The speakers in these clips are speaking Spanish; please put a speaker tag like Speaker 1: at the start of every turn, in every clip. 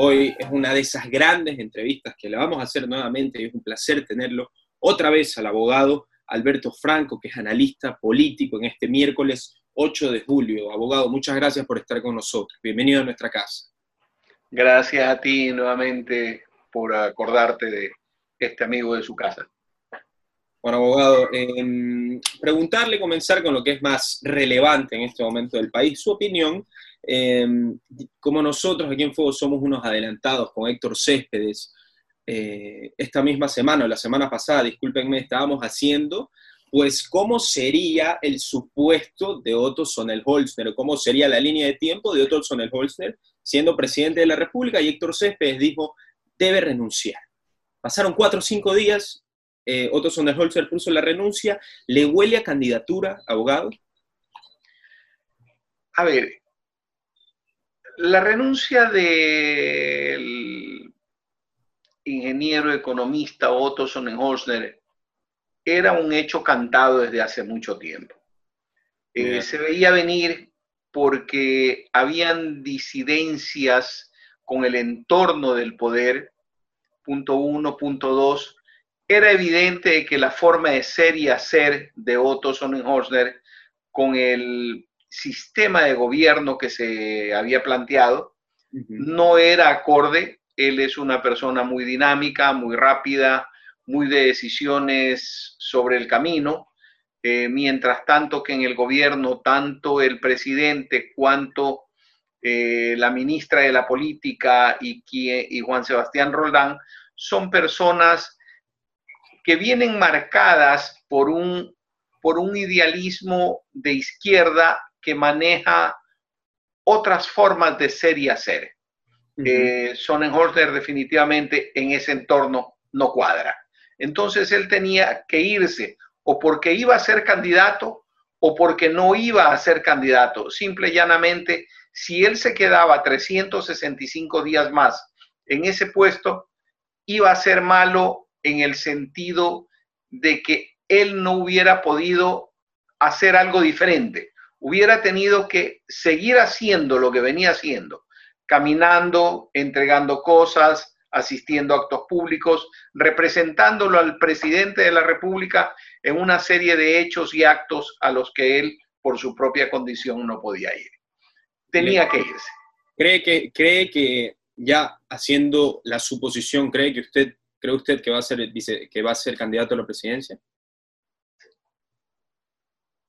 Speaker 1: Hoy es una de esas grandes entrevistas que le vamos a hacer nuevamente y es un placer tenerlo otra vez al abogado Alberto Franco, que es analista político en este miércoles 8 de julio. Abogado, muchas gracias por estar con nosotros. Bienvenido a nuestra casa.
Speaker 2: Gracias a ti nuevamente por acordarte de este amigo de su casa.
Speaker 1: Bueno, abogado, eh, preguntarle, comenzar con lo que es más relevante en este momento del país, su opinión. Eh, como nosotros aquí en Fuego somos unos adelantados con Héctor Céspedes, eh, esta misma semana o la semana pasada, discúlpenme, estábamos haciendo, pues cómo sería el supuesto de Otto Sonnenholzner, cómo sería la línea de tiempo de Otto Sonnenholzner siendo presidente de la República y Héctor Céspedes dijo, debe renunciar. Pasaron cuatro o cinco días, eh, Otto Sonderholzer puso la renuncia. ¿Le huele a candidatura, abogado?
Speaker 2: A ver, la renuncia del ingeniero economista Otto Sonnenholzner era un hecho cantado desde hace mucho tiempo. Eh, se veía venir porque habían disidencias con el entorno del poder, punto uno, punto dos, era evidente que la forma de ser y hacer de Otto Sonnenhorstner con el sistema de gobierno que se había planteado no era acorde. Él es una persona muy dinámica, muy rápida, muy de decisiones sobre el camino, eh, mientras tanto que en el gobierno tanto el presidente cuanto eh, la ministra de la Política y, y Juan Sebastián Roldán son personas que vienen marcadas por un, por un idealismo de izquierda que maneja otras formas de ser y hacer. Uh Sonnenholzer definitivamente en ese entorno no cuadra. Entonces él tenía que irse o porque iba a ser candidato o porque no iba a ser candidato. Simple y llanamente, si él se quedaba 365 días más en ese puesto, iba a ser malo en el sentido de que él no hubiera podido hacer algo diferente, hubiera tenido que seguir haciendo lo que venía haciendo, caminando, entregando cosas, asistiendo a actos públicos, representándolo al presidente de la República en una serie de hechos y actos a los que él, por su propia condición, no podía ir. Tenía que irse.
Speaker 1: ¿Cree que, cree que ya haciendo la suposición, cree que usted ¿Cree usted que va a ser, dice, que va a ser candidato a la presidencia?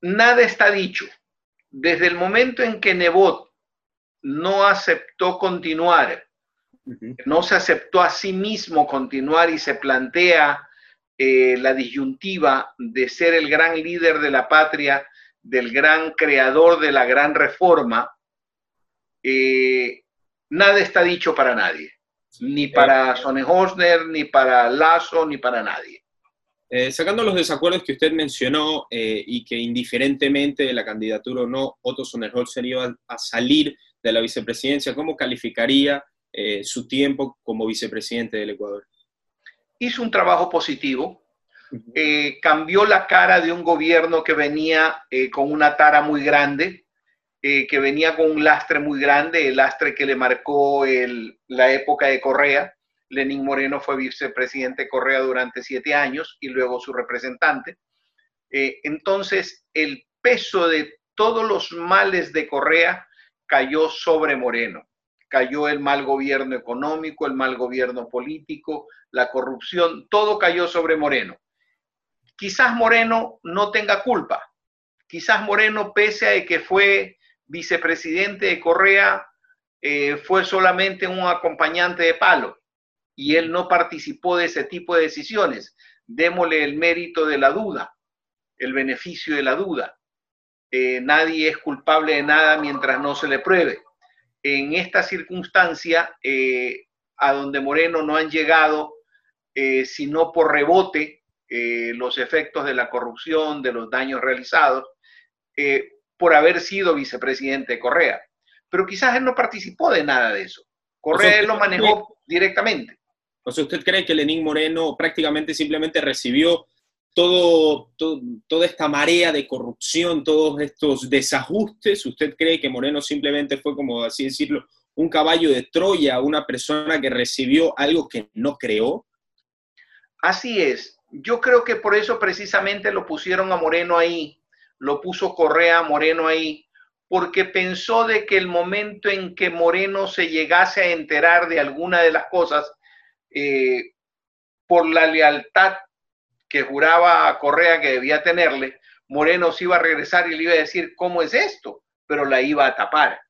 Speaker 2: Nada está dicho. Desde el momento en que Nebot no aceptó continuar, no se aceptó a sí mismo continuar y se plantea eh, la disyuntiva de ser el gran líder de la patria, del gran creador de la gran reforma, eh, nada está dicho para nadie ni para Sonnenhorstner, ni para Lazo, ni para nadie.
Speaker 1: Eh, sacando los desacuerdos que usted mencionó eh, y que indiferentemente de la candidatura o no, Otto Sonnenholzer iba a salir de la vicepresidencia, ¿cómo calificaría eh, su tiempo como vicepresidente del Ecuador?
Speaker 2: Hizo un trabajo positivo, cambió la cara de un gobierno que venía con una tara muy grande, que venía con un lastre muy grande, el lastre que le marcó la época de Correa. Lenín Moreno fue vicepresidente de Correa durante siete años y luego su representante. Eh, entonces, el peso de todos los males de Correa cayó sobre Moreno. Cayó el mal gobierno económico, el mal gobierno político, la corrupción, todo cayó sobre Moreno. Quizás Moreno no tenga culpa. Quizás Moreno, pese a que fue vicepresidente de Correa eh, fue solamente un acompañante de palo y él no participó de ese tipo de decisiones. Démosle el mérito de la duda, el beneficio de la duda. Eh, nadie es culpable de nada mientras no se le pruebe. En esta circunstancia, eh, a donde Moreno no han llegado, sino por rebote, los efectos de la corrupción, de los daños realizados, por haber sido vicepresidente de Correa. Pero quizás él no participó de nada de eso. Correa él lo manejó directamente.
Speaker 1: O sea, ¿usted cree que Lenín Moreno prácticamente simplemente recibió todo, toda esta marea de corrupción, todos estos desajustes? ¿Usted cree que Moreno simplemente fue, como así decirlo, un caballo de Troya, una persona que recibió algo que no creó?
Speaker 2: Así es. Yo creo que por eso precisamente lo pusieron a Moreno ahí, lo puso Correa a Moreno ahí, porque pensó de que el momento en que Moreno se llegase a enterar de alguna de las cosas, eh, por la lealtad que juraba a Correa que debía tenerle, Moreno se iba a regresar y le iba a decir, ¿cómo es esto? Pero la iba a tapar.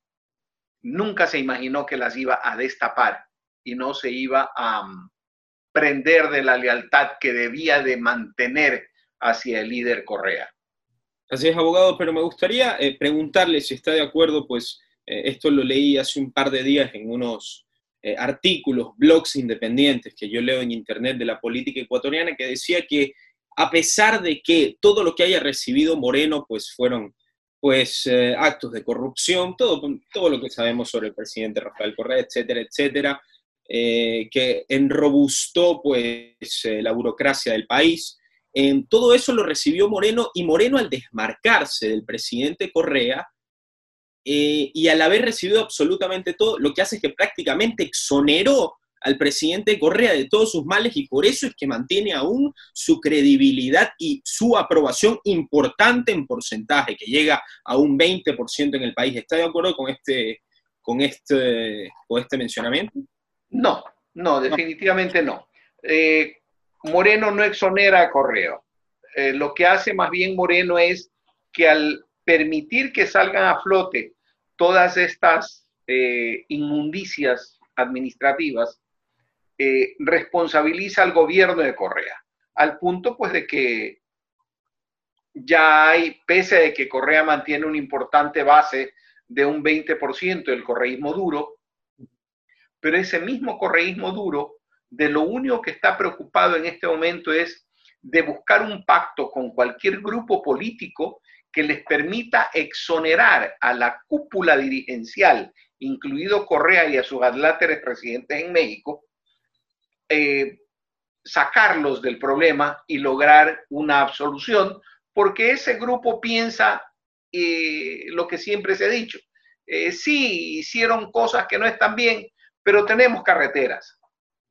Speaker 2: Nunca se imaginó que las iba a destapar y no se iba a um, prender de la lealtad que debía de mantener hacia el líder Correa.
Speaker 1: Así es, abogado, pero me gustaría eh, preguntarle si está de acuerdo, pues eh, esto lo leí hace un par de días en unos eh, artículos, blogs independientes que yo leo en internet de la política ecuatoriana, que decía que a pesar de que todo lo que haya recibido Moreno, pues fueron pues eh, actos de corrupción, todo, todo lo que sabemos sobre el presidente Rafael Correa, etcétera, etcétera, eh, que enrobustó pues la burocracia del país. todo eso lo recibió Moreno y Moreno al desmarcarse del presidente Correa, eh, y al haber recibido absolutamente todo, lo que hace es que prácticamente exoneró al presidente Correa de todos sus males y por eso es que mantiene aún su credibilidad y su aprobación importante en porcentaje, que llega a un 20% en el país. ¿Está de acuerdo con este, con este, con este mencionamiento?
Speaker 2: No, no, definitivamente no. Eh, Moreno no exonera a Correa. Eh, lo que hace más bien Moreno es que al permitir que salgan a flote todas estas eh, inmundicias administrativas, eh, responsabiliza al gobierno de Correa, al punto pues de que ya hay, pese a que Correa mantiene una importante base de un 20% del correísmo duro, pero ese mismo correísmo duro, de lo único que está preocupado en este momento es de buscar un pacto con cualquier grupo político que les permita exonerar a la cúpula dirigencial, incluido Correa y a sus adláteres presidentes en México, eh, sacarlos del problema y lograr una absolución, porque ese grupo piensa eh, lo que siempre se ha dicho. Eh, sí, hicieron cosas que no están bien, pero tenemos carreteras.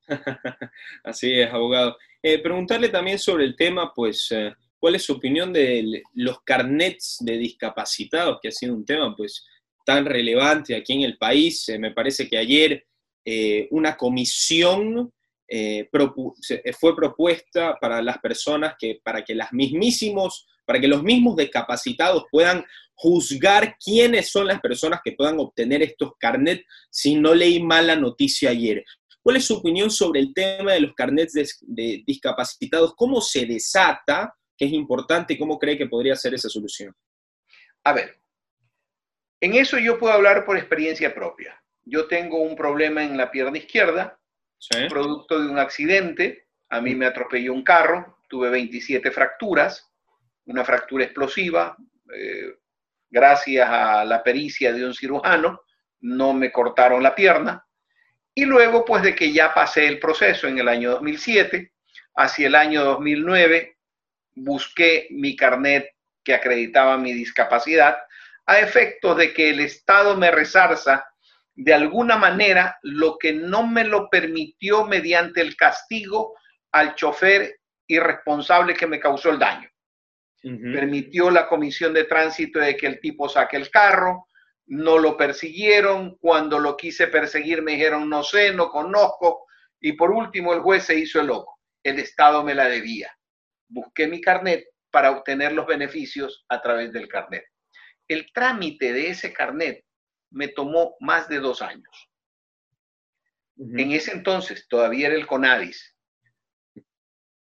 Speaker 1: Así es, abogado. preguntarle también sobre el tema, pues, ¿Cuál es su opinión de los carnets de discapacitados, que ha sido un tema pues tan relevante aquí en el país? Eh, me parece que ayer eh, una comisión eh, fue propuesta para las personas que, para que las mismísimos, para que los mismos discapacitados puedan juzgar quiénes son las personas que puedan obtener estos carnets si no leí mal la noticia ayer. ¿Cuál es su opinión sobre el tema de los carnets de discapacitados? ¿Cómo se desata? ¿Qué es importante y cómo cree que podría ser esa solución?
Speaker 2: A ver, en eso yo puedo hablar por experiencia propia. Yo tengo un problema en la pierna izquierda, producto de un accidente. A mí me atropelló un carro, tuve 27 fracturas, una fractura explosiva. Eh, gracias a la pericia de un cirujano, no me cortaron la pierna. Y luego, pues de que ya pasé el proceso en el año 2007, hacia el año 2009, busqué mi carnet que acreditaba mi discapacidad a efectos de que el Estado me resarza de alguna manera lo que no me lo permitió mediante el castigo al chofer irresponsable que me causó el daño. Permitió la comisión de tránsito de que el tipo saque el carro, no lo persiguieron, cuando lo quise perseguir me dijeron no sé, no conozco, y por último el juez se hizo el loco. El Estado me la debía busqué mi carnet para obtener los beneficios a través del carnet. El trámite de ese carnet me tomó más de dos años. En ese entonces todavía era el CONADIS.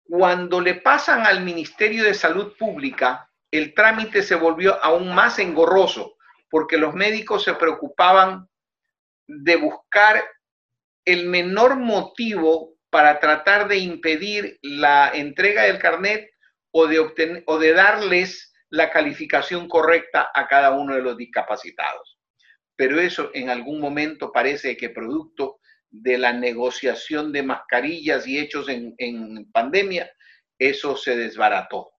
Speaker 2: Cuando le pasan al Ministerio de Salud Pública, el trámite se volvió aún más engorroso porque los médicos se preocupaban de buscar el menor motivo para tratar de impedir la entrega del carnet o de, obtener, o de darles la calificación correcta a cada uno de los discapacitados. Pero eso en algún momento parece que producto de la negociación de mascarillas y hechos en, pandemia, eso se desbarató.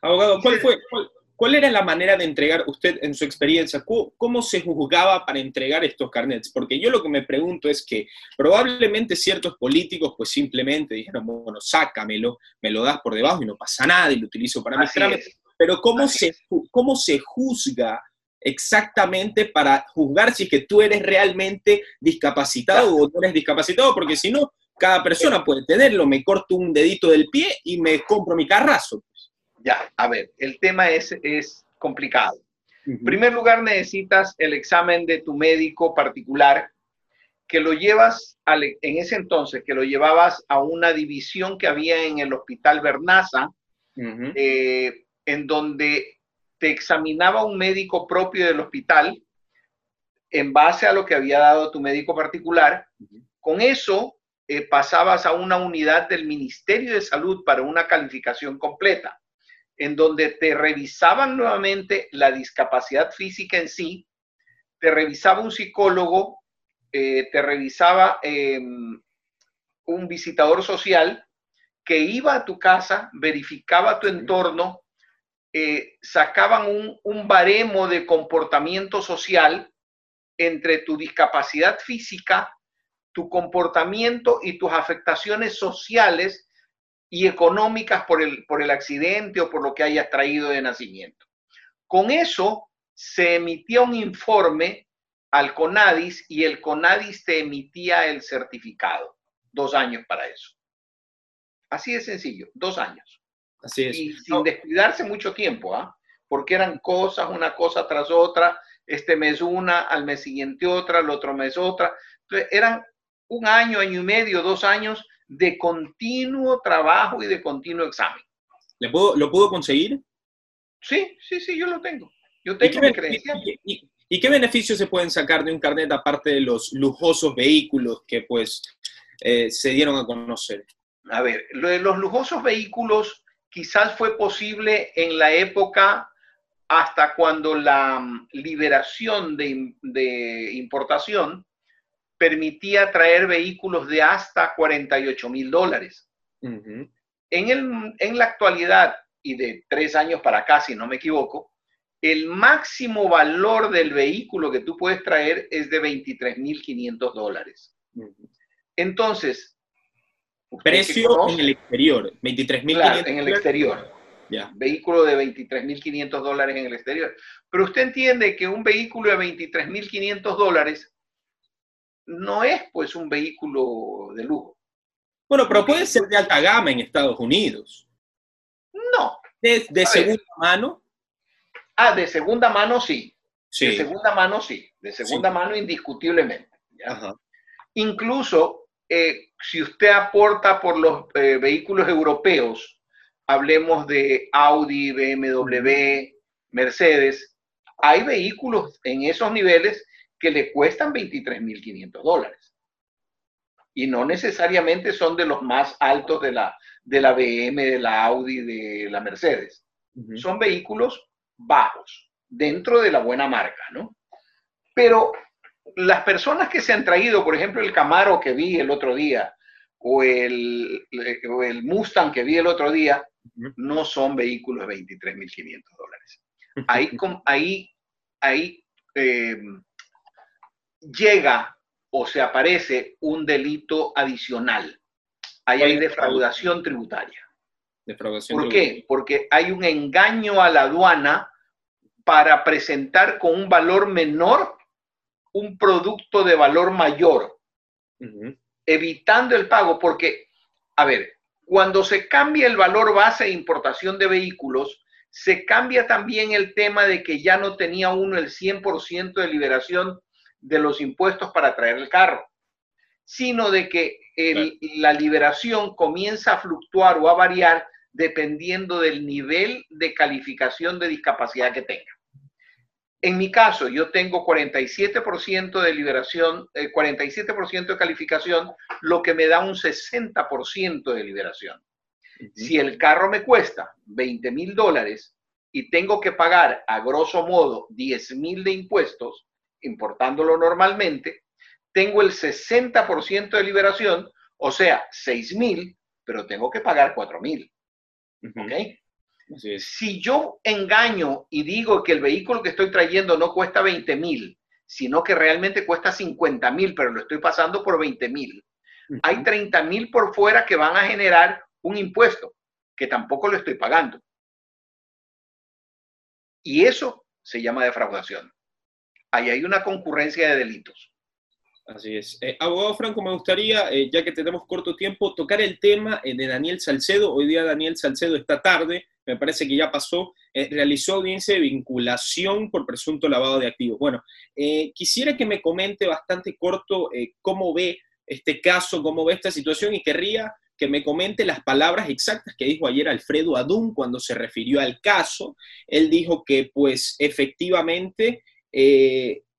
Speaker 1: Abogado, ¿cuál fue, ¿Cuál era la manera de entregar, usted en su experiencia, cómo, se juzgaba para entregar estos carnets? Porque yo lo que me pregunto es que probablemente ciertos políticos pues simplemente dijeron, bueno, sácamelo, me lo das por debajo y no pasa nada y lo utilizo para mis trámites. Pero ¿cómo se, ¿cómo se juzga exactamente para juzgar si es que tú eres realmente discapacitado o no eres discapacitado? Porque si no, cada persona puede tenerlo, me corto un dedito del pie y me compro mi carrazo.
Speaker 2: Ya, a ver, el tema es, es complicado. En primer lugar, necesitas el examen de tu médico particular, que lo llevas en ese entonces, que lo llevabas a una división que había en el Hospital Bernaza, eh, en donde te examinaba un médico propio del hospital en base a lo que había dado tu médico particular. Con eso eh, pasabas a una unidad del Ministerio de Salud para una calificación completa en donde te revisaban nuevamente la discapacidad física en sí, te revisaba un psicólogo, eh, te revisaba em, un visitador social que iba a tu casa, verificaba tu entorno, eh, sacaban un, un baremo de comportamiento social entre tu discapacidad física, tu comportamiento y tus afectaciones sociales y económicas por el, por el accidente o por lo que hayas traído de nacimiento. Con eso se emitía un informe al CONADIS y el CONADIS te emitía el certificado. Dos años para eso. Así de sencillo, dos años.
Speaker 1: Así es.
Speaker 2: Y sin descuidarse mucho tiempo, ¿ah? Porque eran cosas, una cosa tras otra, este mes una, al mes siguiente otra, al otro mes otra. Entonces, eran un año, año y medio, dos años de continuo trabajo y de continuo examen.
Speaker 1: ¿Le puedo, ¿Lo puedo conseguir?
Speaker 2: Sí, sí, sí, yo lo tengo. Yo tengo mi credencial.
Speaker 1: Y, qué beneficios se pueden sacar de un carnet aparte de los lujosos vehículos que pues eh, se dieron a conocer?
Speaker 2: A ver, lo de los lujosos vehículos quizás fue posible en la época hasta cuando la mm, liberación de, de importación permitía traer vehículos de hasta 48 mil dólares. en, en la actualidad, y de tres años para acá, si no me equivoco, el máximo valor del vehículo que tú puedes traer es de 23.500 dólares. Entonces,
Speaker 1: precio en el exterior, 23.500
Speaker 2: claro, en el exterior. Vehículo de 23.500 dólares en el exterior. Pero usted entiende que un vehículo de 23.500 dólares no es pues un vehículo de lujo.
Speaker 1: Bueno, pero puede ser de alta gama en Estados Unidos.
Speaker 2: No.
Speaker 1: ¿De, segunda mano?
Speaker 2: Ah, de segunda mano sí. sí. De segunda mano sí. De segunda mano indiscutiblemente. Incluso eh, si usted aporta por los eh, vehículos europeos, hablemos de Audi, BMW, Mercedes, hay vehículos en esos niveles que le cuestan 23.500 dólares. Y no necesariamente son de los más altos de la, de la BM, de la Audi, de la Mercedes. Son vehículos bajos, dentro de la buena marca, ¿no? Pero las personas que se han traído, por ejemplo, el Camaro que vi el otro día, o el, el Mustang que vi el otro día, no son vehículos de 23.500 dólares. Ahí, ahí, ahí eh, llega o se aparece un delito adicional. Ahí hay defraudación tributaria. ¿Por qué? Porque hay un engaño a la aduana para presentar con un valor menor un producto de valor mayor, evitando el pago, porque, a ver, cuando se cambia el valor base de importación de vehículos, se cambia también el tema de que ya no tenía uno el 100% de liberación de los impuestos para traer el carro, sino de que la liberación comienza a fluctuar o a variar dependiendo del nivel de calificación de discapacidad que tenga. En mi caso, yo tengo 47% de liberación, 47% eh, de calificación, lo que me da un 60% de liberación. Si el carro me cuesta 20 mil dólares y tengo que pagar a grosso modo 10 mil de impuestos, importándolo normalmente, tengo el 60% de liberación, o sea, 6 mil, pero tengo que pagar 4 mil. ¿Ok? Si yo engaño y digo que el vehículo que estoy trayendo no cuesta 20 mil, sino que realmente cuesta 50 mil, pero lo estoy pasando por 20 mil, hay 30 mil por fuera que van a generar un impuesto que tampoco lo estoy pagando. Y eso se llama defraudación. Hay una concurrencia de delitos.
Speaker 1: Así es. Eh, abogado Franco, me gustaría, eh, ya que tenemos corto tiempo, tocar el tema eh, de Daniel Salcedo. Hoy día Daniel Salcedo esta tarde, me parece que ya pasó, realizó audiencia de vinculación por presunto lavado de activos. Bueno, quisiera que me comente bastante corto cómo ve este caso, cómo ve esta situación y querría que me comente las palabras exactas que dijo ayer Alfredo Adún cuando se refirió al caso. Él dijo que pues efectivamente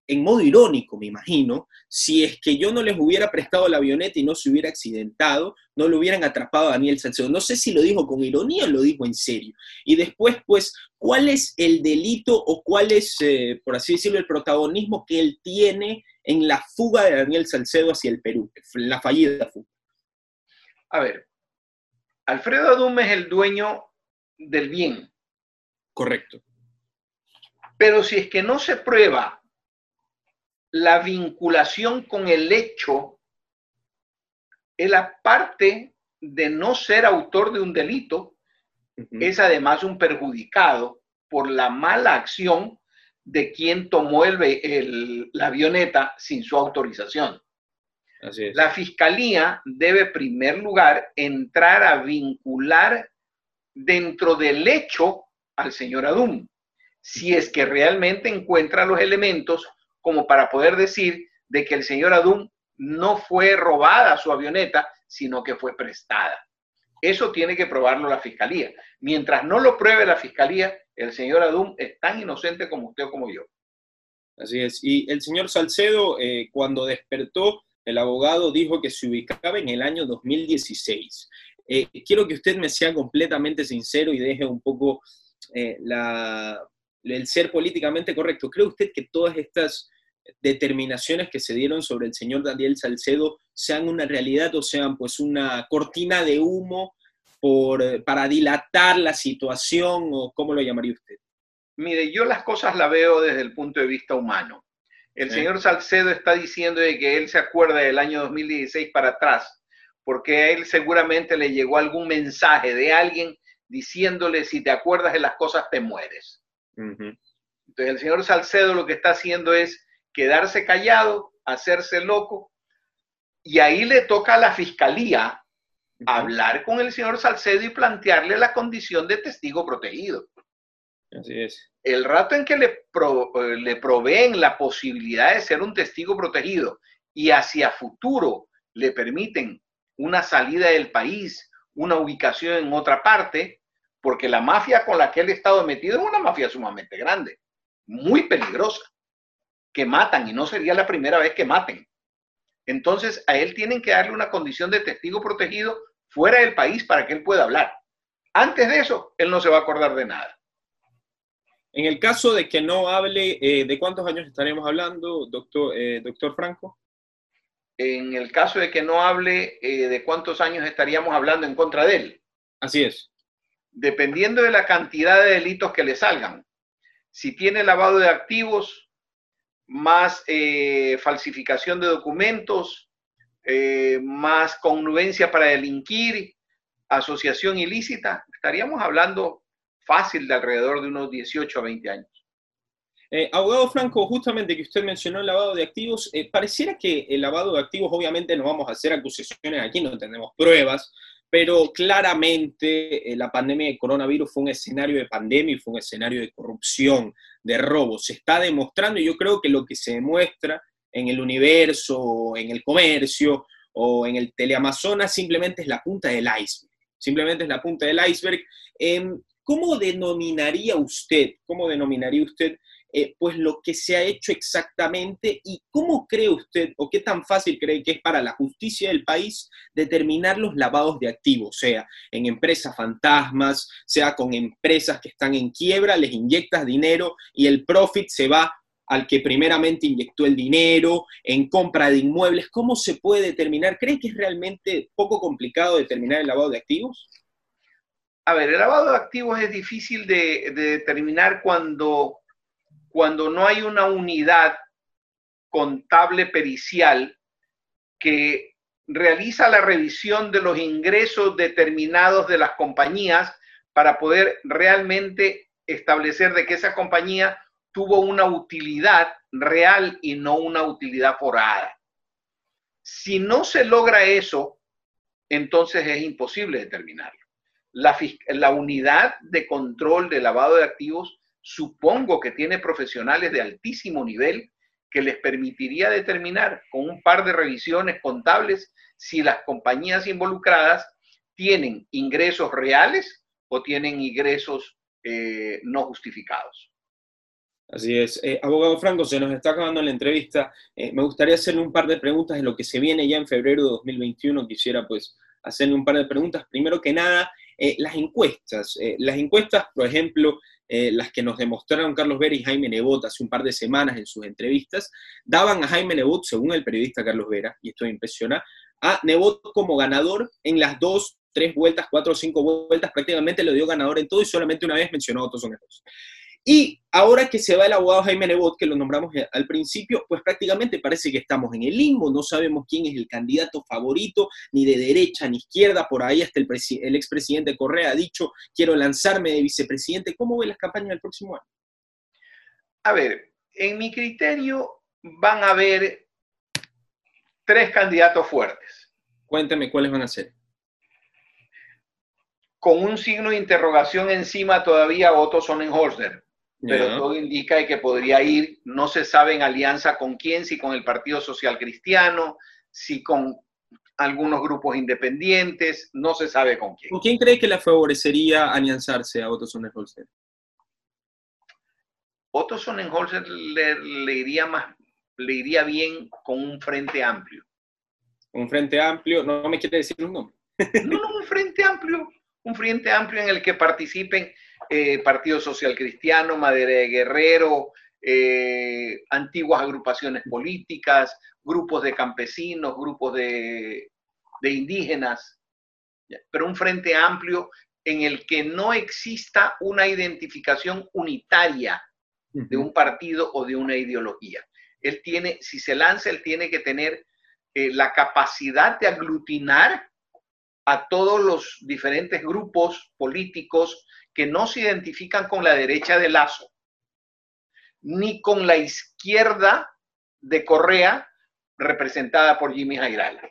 Speaker 1: en modo irónico, me imagino, si es que yo no les hubiera prestado la avioneta y no se hubiera accidentado, no lo hubieran atrapado a Daniel Salcedo. No sé si lo dijo con ironía o lo dijo en serio. Y después, pues, ¿cuál es el delito o cuál es, eh, por así decirlo, el protagonismo que él tiene en la fuga de Daniel Salcedo hacia el Perú, la fallida fuga?
Speaker 2: A ver, Alfredo Adum es el dueño del bien.
Speaker 1: Correcto.
Speaker 2: Pero si es que no se prueba la vinculación con el hecho, es la parte de no ser autor de un delito, es además un perjudicado por la mala acción de quien tomó el, la avioneta sin su autorización. La fiscalía debe, en primer lugar, entrar a vincular dentro del hecho al señor Adum, si es que realmente encuentra los elementos como para poder decir de que el señor Adum no fue robada su avioneta, sino que fue prestada. Eso tiene que probarlo la fiscalía. Mientras no lo pruebe la fiscalía, el señor Adum es tan inocente como usted o como yo.
Speaker 1: Así es. Y el señor Salcedo, eh, cuando despertó, el abogado dijo que se ubicaba en el año 2016. Eh, quiero que usted me sea completamente sincero y deje un poco eh, el ser políticamente correcto. ¿Cree usted que todas estas determinaciones que se dieron sobre el señor Daniel Salcedo sean una realidad o sean pues una cortina de humo por, para dilatar la situación o cómo lo llamaría usted?
Speaker 2: Mire, yo las cosas las veo desde el punto de vista humano. El señor Salcedo está diciendo de que él se acuerda del año 2016 para atrás, porque a él seguramente le llegó algún mensaje de alguien diciéndole si te acuerdas de las cosas te mueres. Entonces el señor Salcedo lo que está haciendo es quedarse callado, hacerse loco, y ahí le toca a la fiscalía hablar con el señor Salcedo y plantearle la condición de testigo protegido.
Speaker 1: Así es.
Speaker 2: El rato en que le, eh, le proveen la posibilidad de ser un testigo protegido y hacia futuro le permiten una salida del país, una ubicación en otra parte, porque la mafia con la que él ha estado metido es una mafia sumamente grande, muy peligrosa que matan y no sería la primera vez que maten. Entonces a él tienen que darle una condición de testigo protegido fuera del país para que él pueda hablar. Antes de eso, él no se va a acordar de nada.
Speaker 1: En el caso de que no hable, eh, ¿de cuántos años estaremos hablando, doctor, eh, doctor Franco?
Speaker 2: En el caso de que no hable, eh, ¿de cuántos años estaríamos hablando en contra de él?
Speaker 1: Así es.
Speaker 2: Dependiendo de la cantidad de delitos que le salgan. Si tiene lavado de activos, más eh, falsificación de documentos, eh, más connubencia para delinquir, asociación ilícita, estaríamos hablando fácil de alrededor de unos 18 a 20 años.
Speaker 1: Eh, abogado Franco, justamente que usted mencionó el lavado de activos, pareciera que el lavado de activos, obviamente no vamos a hacer acusaciones aquí, no tenemos pruebas, pero claramente eh, la pandemia de coronavirus fue un escenario de pandemia y fue un escenario de corrupción, de robo. Se está demostrando, y yo creo que lo que se demuestra en el universo, en el comercio o en el teleamazonas simplemente es la punta del iceberg. Simplemente es la punta del iceberg. Em, ¿Cómo denominaría usted, cómo denominaría usted eh, pues lo que se ha hecho exactamente y cómo cree usted o qué tan fácil cree que es para la justicia del país determinar los lavados de activos, sea en empresas fantasmas, sea con empresas que están en quiebra, les inyectas dinero y el profit se va al que primeramente inyectó el dinero, en compra de inmuebles, ¿cómo se puede determinar? ¿Cree que es realmente poco complicado determinar el lavado de activos?
Speaker 2: A ver, el lavado de activos es difícil de, determinar cuando, cuando no hay una unidad contable pericial que realiza la revisión de los ingresos determinados de las compañías para poder realmente establecer de que esa compañía tuvo una utilidad real y no una utilidad forada. Si no se logra eso, entonces es imposible determinarlo. La, la, unidad de control de lavado de activos supongo que tiene profesionales de altísimo nivel que les permitiría determinar con un par de revisiones contables si las compañías involucradas tienen ingresos reales o tienen ingresos eh, no justificados.
Speaker 1: Así es. Eh, abogado Franco, se nos está acabando la entrevista. Eh, me gustaría hacerle un par de preguntas de lo que se viene ya en febrero de 2021. Quisiera pues hacerle un par de preguntas. Primero que nada, las encuestas. las encuestas, por ejemplo, las que nos demostraron Carlos Vera y Jaime Nebot hace un par de semanas en sus entrevistas, daban a Jaime Nebot, según el periodista Carlos Vera, y esto me impresiona, a Nebot como ganador en las dos tres vueltas, cuatro o cinco vueltas, prácticamente lo dio ganador en todo y solamente una vez mencionó a Otto Sonejos. Y ahora que se va el abogado Jaime Nebot, que lo nombramos al principio, pues prácticamente parece que estamos en el limbo, no sabemos quién es el candidato favorito, ni de derecha ni izquierda, por ahí hasta el, el expresidente Correa ha dicho, quiero lanzarme de vicepresidente. ¿Cómo ve las campañas del próximo año?
Speaker 2: A ver, en mi criterio van a haber tres candidatos fuertes.
Speaker 1: Cuénteme cuáles van a ser
Speaker 2: con un signo de interrogación encima todavía Otto Sonnenholzer. Pero todo indica que podría ir, no se sabe en alianza con quién, si con el Partido Social Cristiano, si con algunos grupos independientes, no se sabe con quién.
Speaker 1: ¿Con quién cree que le favorecería alianzarse a Otto Sonnenholzer?
Speaker 2: Otto Sonnenholzer le, le, iría más, le iría bien con un frente amplio.
Speaker 1: Un frente amplio, no me quiere decir un nombre.
Speaker 2: no, no, un frente amplio un frente amplio en el que participen eh, Partido Social Cristiano, Madera de Guerrero, eh, antiguas agrupaciones políticas, grupos de campesinos, grupos de, indígenas, pero un frente amplio en el que no exista una identificación unitaria de un partido o de una ideología. Él tiene, si se lanza, él tiene que tener eh, la capacidad de aglutinar a todos los diferentes grupos políticos que no se identifican con la derecha de Lazo, ni con la izquierda de Correa, representada por Jimmy Jairala.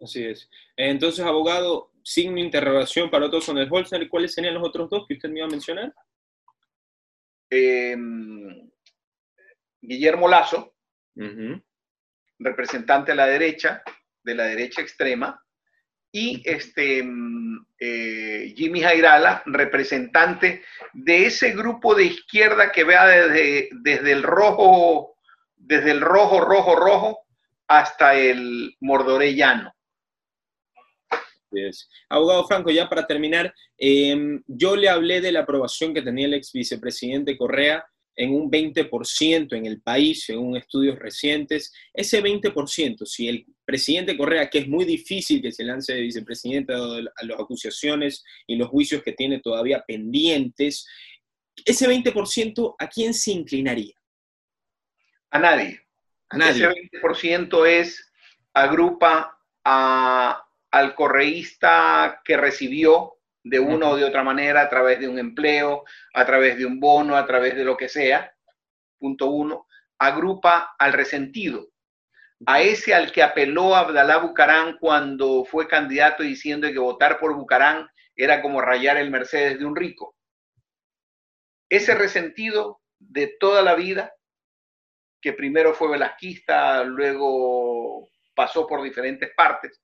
Speaker 1: Así es. Entonces, abogado, signo interrogación para otros son el Holzer. ¿Cuáles serían los otros dos que usted me iba a mencionar?
Speaker 2: Em, Guillermo Lazo, representante de la derecha, de la derecha extrema, y este, eh, Jimmy Jairala, representante de ese grupo de izquierda que vea desde, desde el rojo, desde el rojo, rojo, rojo, hasta el mordorellano.
Speaker 1: Abogado Franco, ya para terminar, em, yo le hablé de la aprobación que tenía el ex vicepresidente Correa en un 20% en el país, según estudios recientes. Ese 20%, si el presidente Correa, que es muy difícil que se lance de vicepresidente a las acusaciones y los juicios que tiene todavía pendientes, ese 20%, ¿a quién se inclinaría?
Speaker 2: A nadie. A nadie. Ese 20% es, agrupa a, al correísta que recibió de una o de otra manera a través de un empleo, a través de un bono, a través de lo que sea. Punto uno. Agrupa al resentido, a ese al que apeló Abdalá Bucarán cuando fue candidato diciendo que votar por Bucarán era como rayar el Mercedes de un rico. Ese resentido de toda la vida, que primero fue velasquista, luego pasó por diferentes partes,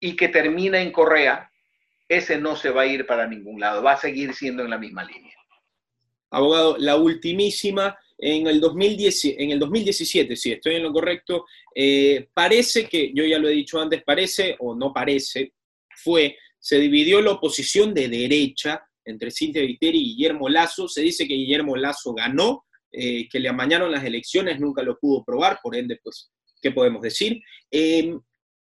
Speaker 2: y que termina en Correa, ese no se va a ir para ningún lado, va a seguir siendo en la misma línea.
Speaker 1: Abogado, la ultimísima, en el, 2010, en el 2017, si estoy en lo correcto, eh, parece que, yo ya lo he dicho antes, parece o no parece, fue, se dividió la oposición de derecha entre Cintia Viteri y Guillermo Lazo, se dice que Guillermo Lazo ganó, eh, que le amañaron las elecciones, nunca lo pudo probar, por ende, pues, ¿qué podemos decir? Eh,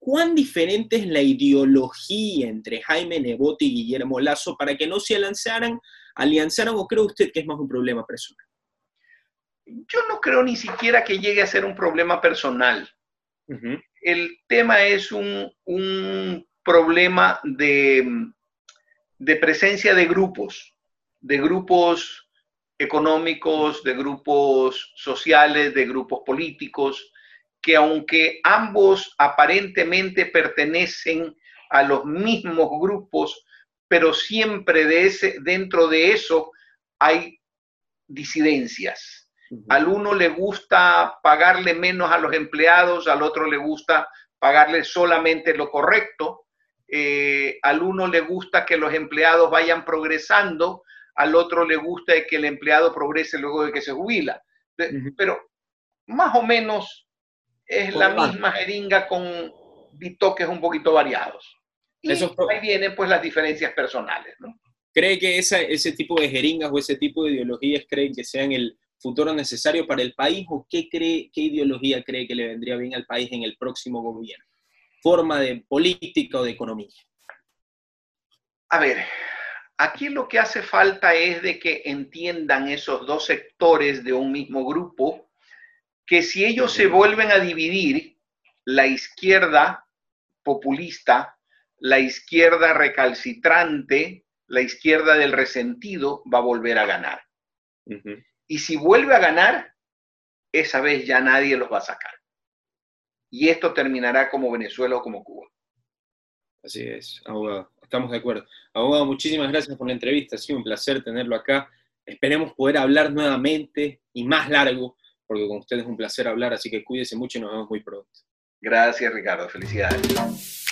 Speaker 1: ¿cuán diferente es la ideología entre Jaime Nebot y Guillermo Lazo para que no se lanzaran, alianzaran o cree usted que es más un problema personal?
Speaker 2: Yo no creo ni siquiera que llegue a ser un problema personal. El tema es un, problema de, de presencia de grupos, de grupos económicos, de grupos sociales, de grupos políticos, que aunque ambos aparentemente pertenecen a los mismos grupos, pero siempre de ese, dentro de eso hay disidencias. Al uno le gusta pagarle menos a los empleados, al otro le gusta pagarle solamente lo correcto, eh, al uno le gusta que los empleados vayan progresando, al otro le gusta que el empleado progrese luego de que se jubila. Pero más o menos es la misma jeringa con bitoques un poquito variados. Y ahí vienen pues las diferencias personales, ¿no?
Speaker 1: ¿Cree que ese tipo de jeringas o ese tipo de ideologías creen que sean el, futuro necesario para el país o qué, cree, qué ideología cree que le vendría bien al país en el próximo gobierno? ¿Forma de política o de economía?
Speaker 2: A ver, aquí lo que hace falta es de que entiendan esos dos sectores de un mismo grupo que si ellos se vuelven a dividir, la izquierda populista, la izquierda recalcitrante, la izquierda del resentido va a volver a ganar. Y si vuelve a ganar, esa vez ya nadie los va a sacar. Y esto terminará como Venezuela o como Cuba.
Speaker 1: Así es, abogado. Estamos de acuerdo. Abogado, muchísimas gracias por la entrevista. Ha sido un placer tenerlo acá. Esperemos poder hablar nuevamente y más largo, porque con ustedes es un placer hablar, así que cuídese mucho y nos vemos muy pronto.
Speaker 2: Gracias, Ricardo. Felicidades.